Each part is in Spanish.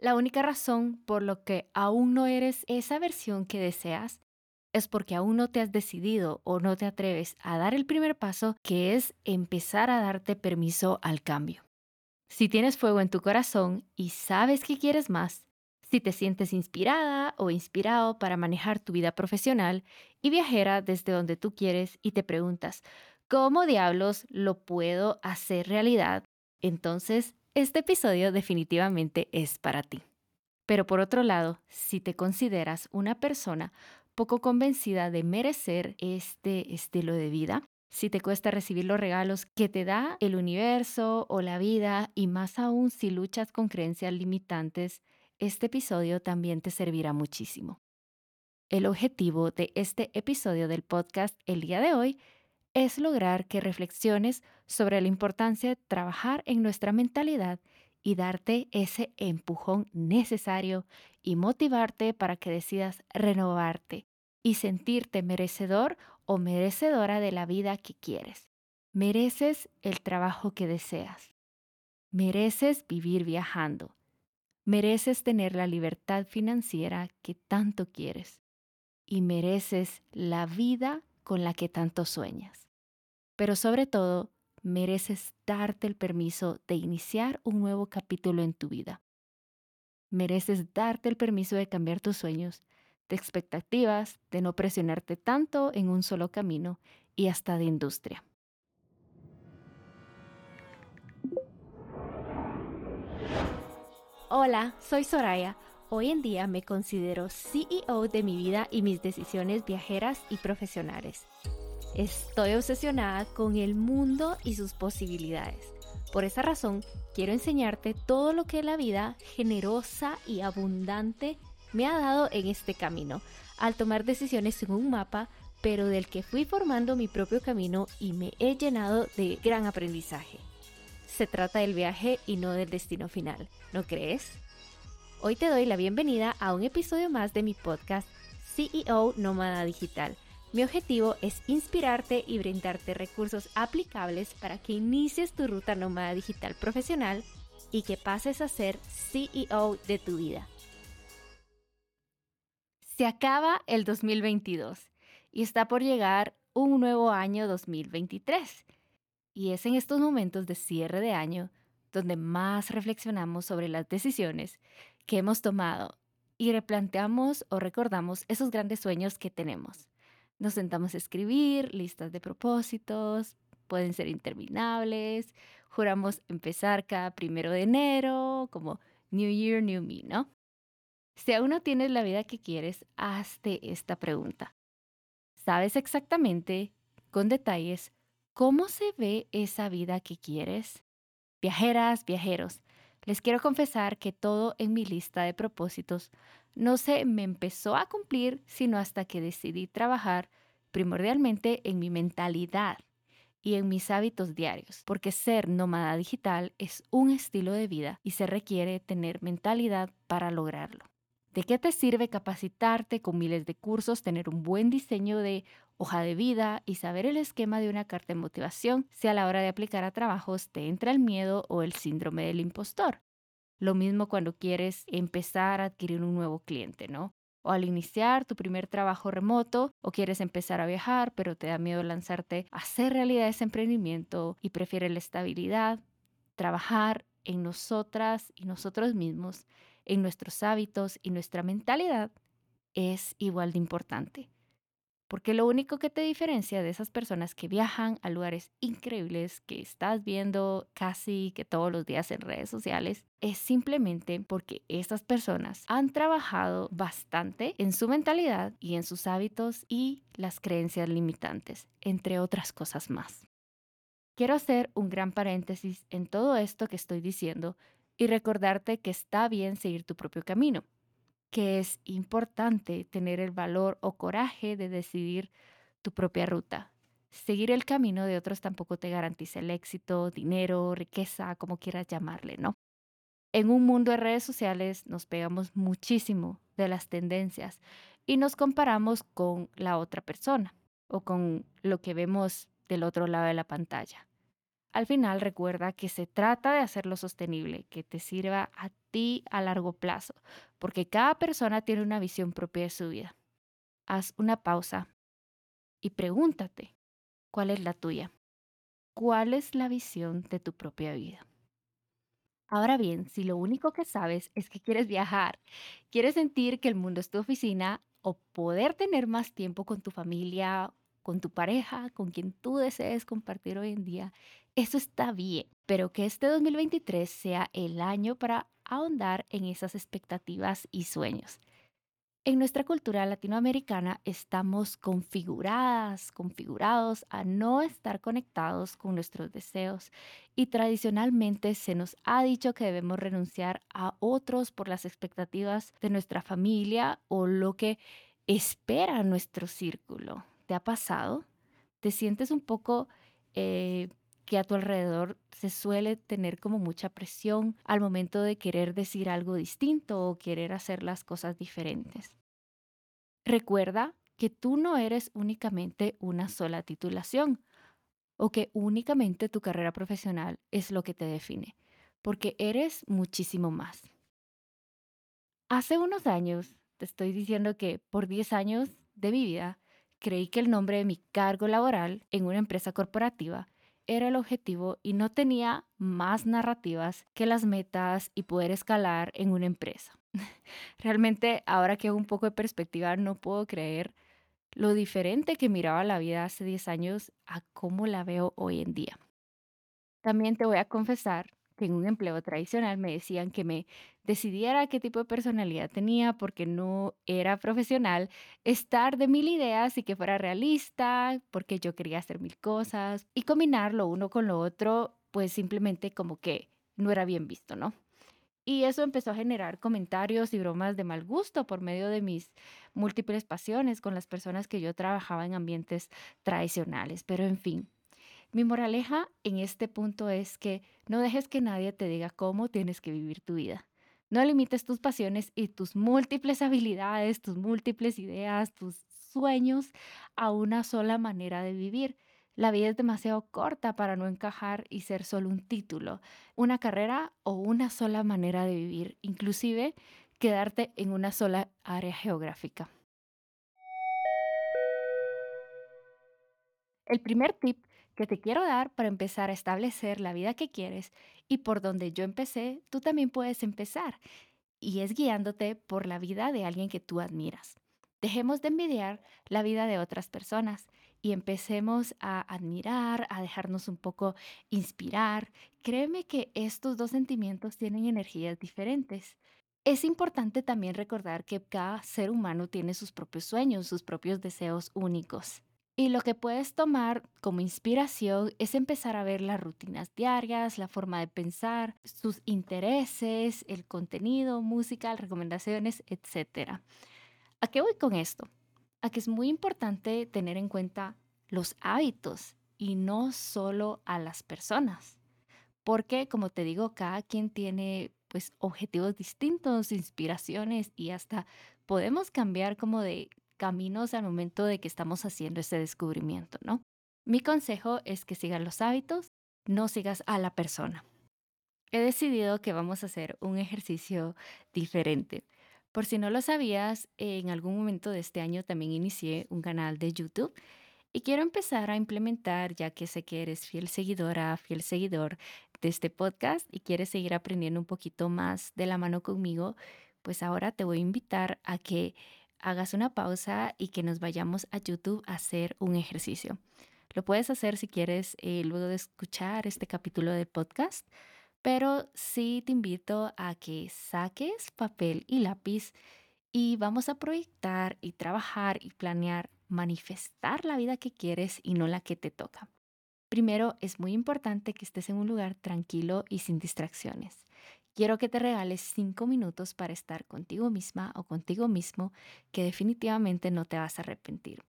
La única razón por lo que aún no eres esa versión que deseas es porque aún no te has decidido o no te atreves a dar el primer paso, que es empezar a darte permiso al cambio. Si tienes fuego en tu corazón y sabes que quieres más, si te sientes inspirada o inspirado para manejar tu vida profesional y viajera desde donde tú quieres y te preguntas, ¿cómo diablos lo puedo hacer realidad? Entonces, este episodio definitivamente es para ti. Pero por otro lado, si te consideras una persona poco convencida de merecer este estilo de vida, si te cuesta recibir los regalos que te da el universo o la vida y más aún si luchas con creencias limitantes, este episodio también te servirá muchísimo. El objetivo de este episodio del podcast el día de hoy es lograr que reflexiones sobre la importancia de trabajar en nuestra mentalidad y darte ese empujón necesario y motivarte para que decidas renovarte y sentirte merecedor o merecedora de la vida que quieres. Mereces el trabajo que deseas. Mereces vivir viajando. Mereces tener la libertad financiera que tanto quieres. Y mereces la vida con la que tanto sueñas. Pero sobre todo, mereces darte el permiso de iniciar un nuevo capítulo en tu vida. Mereces darte el permiso de cambiar tus sueños de expectativas, de no presionarte tanto en un solo camino y hasta de industria. Hola, soy Soraya. Hoy en día me considero CEO de mi vida y mis decisiones viajeras y profesionales. Estoy obsesionada con el mundo y sus posibilidades. Por esa razón, quiero enseñarte todo lo que la vida generosa y abundante me ha dado en este camino, al tomar decisiones en un mapa, pero del que fui formando mi propio camino y me he llenado de gran aprendizaje. Se trata del viaje y no del destino final, ¿no crees? Hoy te doy la bienvenida a un episodio más de mi podcast CEO Nómada Digital. Mi objetivo es inspirarte y brindarte recursos aplicables para que inicies tu ruta nómada digital profesional y que pases a ser CEO de tu vida. Se acaba el 2022 y está por llegar un nuevo año 2023. Y es en estos momentos de cierre de año donde más reflexionamos sobre las decisiones que hemos tomado y replanteamos o recordamos esos grandes sueños que tenemos. Nos sentamos a escribir listas de propósitos, pueden ser interminables, juramos empezar cada primero de enero, como New Year, New Me, ¿no? Si aún no tienes la vida que quieres, hazte esta pregunta. ¿Sabes exactamente, con detalles, cómo se ve esa vida que quieres? Viajeras, viajeros, les quiero confesar que todo en mi lista de propósitos no se me empezó a cumplir sino hasta que decidí trabajar primordialmente en mi mentalidad y en mis hábitos diarios, porque ser nómada digital es un estilo de vida y se requiere tener mentalidad para lograrlo. ¿De qué te sirve capacitarte con miles de cursos, tener un buen diseño de hoja de vida y saber el esquema de una carta de motivación si a la hora de aplicar a trabajos te entra el miedo o el síndrome del impostor? Lo mismo cuando quieres empezar a adquirir un nuevo cliente, ¿no? O al iniciar tu primer trabajo remoto o quieres empezar a viajar, pero te da miedo lanzarte a hacer realidad ese emprendimiento y prefieres la estabilidad, trabajar en nosotras y nosotros mismos en nuestros hábitos y nuestra mentalidad es igual de importante. Porque lo único que te diferencia de esas personas que viajan a lugares increíbles que estás viendo casi que todos los días en redes sociales es simplemente porque estas personas han trabajado bastante en su mentalidad y en sus hábitos y las creencias limitantes, entre otras cosas más. Quiero hacer un gran paréntesis en todo esto que estoy diciendo y recordarte que está bien seguir tu propio camino, que es importante tener el valor o coraje de decidir tu propia ruta. Seguir el camino de otros tampoco te garantiza el éxito, dinero, riqueza, como quieras llamarle, ¿no? En un mundo de redes sociales nos pegamos muchísimo de las tendencias y nos comparamos con la otra persona o con lo que vemos del otro lado de la pantalla. Al final recuerda que se trata de hacerlo sostenible, que te sirva a ti a largo plazo, porque cada persona tiene una visión propia de su vida. Haz una pausa y pregúntate, ¿cuál es la tuya? ¿Cuál es la visión de tu propia vida? Ahora bien, si lo único que sabes es que quieres viajar, quieres sentir que el mundo es tu oficina o poder tener más tiempo con tu familia, con tu pareja, con quien tú desees compartir hoy en día, eso está bien, pero que este 2023 sea el año para ahondar en esas expectativas y sueños. En nuestra cultura latinoamericana estamos configuradas, configurados a no estar conectados con nuestros deseos y tradicionalmente se nos ha dicho que debemos renunciar a otros por las expectativas de nuestra familia o lo que espera nuestro círculo. ¿Te ha pasado? ¿Te sientes un poco eh, que a tu alrededor se suele tener como mucha presión al momento de querer decir algo distinto o querer hacer las cosas diferentes? Recuerda que tú no eres únicamente una sola titulación o que únicamente tu carrera profesional es lo que te define, porque eres muchísimo más. Hace unos años, te estoy diciendo que por 10 años de mi vida, creí que el nombre de mi cargo laboral en una empresa corporativa era el objetivo y no tenía más narrativas que las metas y poder escalar en una empresa. Realmente, ahora que hago un poco de perspectiva, no puedo creer lo diferente que miraba la vida hace 10 años a cómo la veo hoy en día. También te voy a confesar en un empleo tradicional me decían que me decidiera qué tipo de personalidad tenía porque no era profesional, estar de mil ideas y que fuera realista, porque yo quería hacer mil cosas y combinar lo uno con lo otro, pues simplemente como que no era bien visto, ¿no? Y eso empezó a generar comentarios y bromas de mal gusto por medio de mis múltiples pasiones con las personas que yo trabajaba en ambientes tradicionales. Pero en fin, mi moraleja en este punto es que no dejes que nadie te diga cómo tienes que vivir tu vida. No limites tus pasiones y tus múltiples habilidades, tus múltiples ideas, tus sueños a una sola manera de vivir. La vida es demasiado corta para no encajar y ser solo un título, una carrera o una sola manera de vivir, inclusive quedarte en una sola área geográfica. El primer tip que te quiero dar para empezar a establecer la vida que quieres y por donde yo empecé, tú también puedes empezar, y es guiándote por la vida de alguien que tú admiras. Dejemos de envidiar la vida de otras personas y empecemos a admirar, a dejarnos un poco inspirar. Créeme que estos dos sentimientos tienen energías diferentes. Es importante también recordar que cada ser humano tiene sus propios sueños, sus propios deseos únicos. Y lo que puedes tomar como inspiración es empezar a ver las rutinas diarias, la forma de pensar, sus intereses, el contenido, música, recomendaciones, etc. ¿A qué voy con esto? A que es muy importante tener en cuenta los hábitos y no solo a las personas. Porque, como te digo, cada quien tiene pues objetivos distintos, inspiraciones y hasta podemos cambiar como de caminos al momento de que estamos haciendo ese descubrimiento, ¿no? Mi consejo es que sigas los hábitos, no sigas a la persona. He decidido que vamos a hacer un ejercicio diferente. Por si no lo sabías, en algún momento de este año también inicié un canal de YouTube y quiero empezar a implementar, ya que sé que eres fiel seguidora, fiel seguidor de este podcast y quieres seguir aprendiendo un poquito más de la mano conmigo, pues ahora te voy a invitar a que hagas una pausa y que nos vayamos a YouTube a hacer un ejercicio. Lo puedes hacer si quieres eh, luego de escuchar este capítulo del podcast, pero sí te invito a que saques papel y lápiz y vamos a proyectar y trabajar y planear, manifestar la vida que quieres y no la que te toca. Primero, es muy importante que estés en un lugar tranquilo y sin distracciones. Quiero que te regales cinco minutos para estar contigo misma o contigo mismo, que definitivamente no te vas a arrepentir.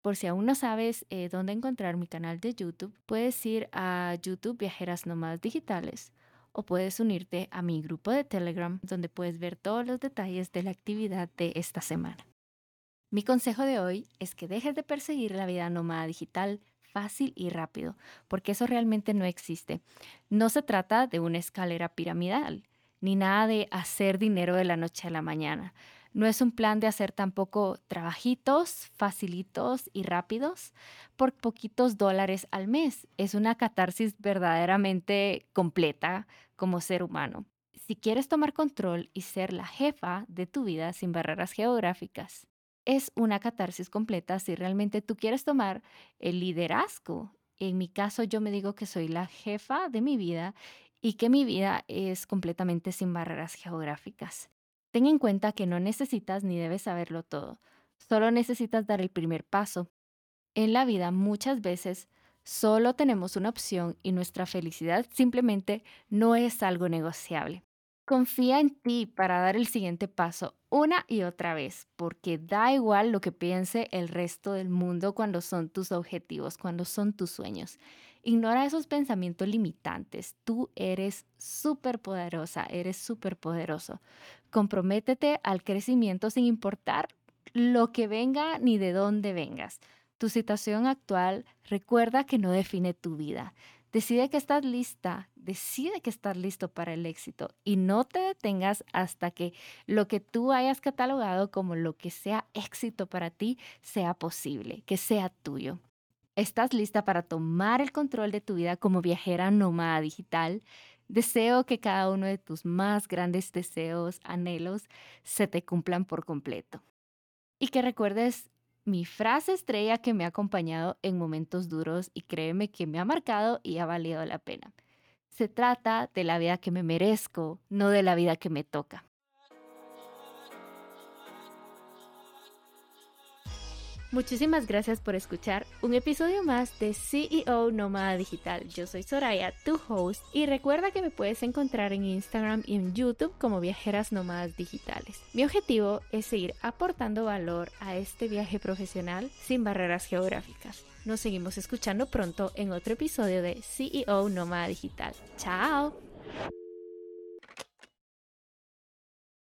Por si aún no sabes eh, dónde encontrar mi canal de YouTube, puedes ir a YouTube Viajeras Nómadas Digitales o puedes unirte a mi grupo de Telegram donde puedes ver todos los detalles de la actividad de esta semana. Mi consejo de hoy es que dejes de perseguir la vida nómada digital fácil y rápido, porque eso realmente no existe. No se trata de una escalera piramidal. ni nada de hacer dinero de la noche a la mañana. No es un plan de hacer tampoco trabajitos facilitos y rápidos por poquitos dólares al mes. Es una catarsis verdaderamente completa como ser humano. Si quieres tomar control y ser la jefa de tu vida sin barreras geográficas, es una catarsis completa si realmente tú quieres tomar el liderazgo. En mi caso, yo me digo que soy la jefa de mi vida y que mi vida es completamente sin barreras geográficas. Ten en cuenta que no necesitas ni debes saberlo todo, solo necesitas dar el primer paso. En la vida muchas veces solo tenemos una opción y nuestra felicidad simplemente no es algo negociable. Confía en ti para dar el siguiente paso una y otra vez, porque da igual lo que piense el resto del mundo cuando son tus objetivos, cuando son tus sueños. Ignora esos pensamientos limitantes. Tú eres súper poderosa, eres súper poderoso. Comprométete al crecimiento sin importar lo que venga ni de dónde vengas. Tu situación actual recuerda que no define tu vida. Decide que estás lista, decide que estás listo para el éxito y no te detengas hasta que lo que tú hayas catalogado como lo que sea éxito para ti sea posible, que sea tuyo. ¿Estás lista para tomar el control de tu vida como viajera nómada digital? Deseo que cada uno de tus más grandes deseos, anhelos, se te cumplan por completo. Y que recuerdes mi frase estrella que me ha acompañado en momentos duros y créeme que me ha marcado y ha valido la pena. Se trata de la vida que me merezco, no de la vida que me toca. Muchísimas gracias por escuchar un episodio más de CEO Nómada Digital. Yo soy Soraya, tu host, y recuerda que me puedes encontrar en Instagram y en YouTube como Viajeras Nómadas Digitales. Mi objetivo es seguir aportando valor a este viaje profesional sin barreras geográficas. Nos seguimos escuchando pronto en otro episodio de CEO Nómada Digital. ¡Chao!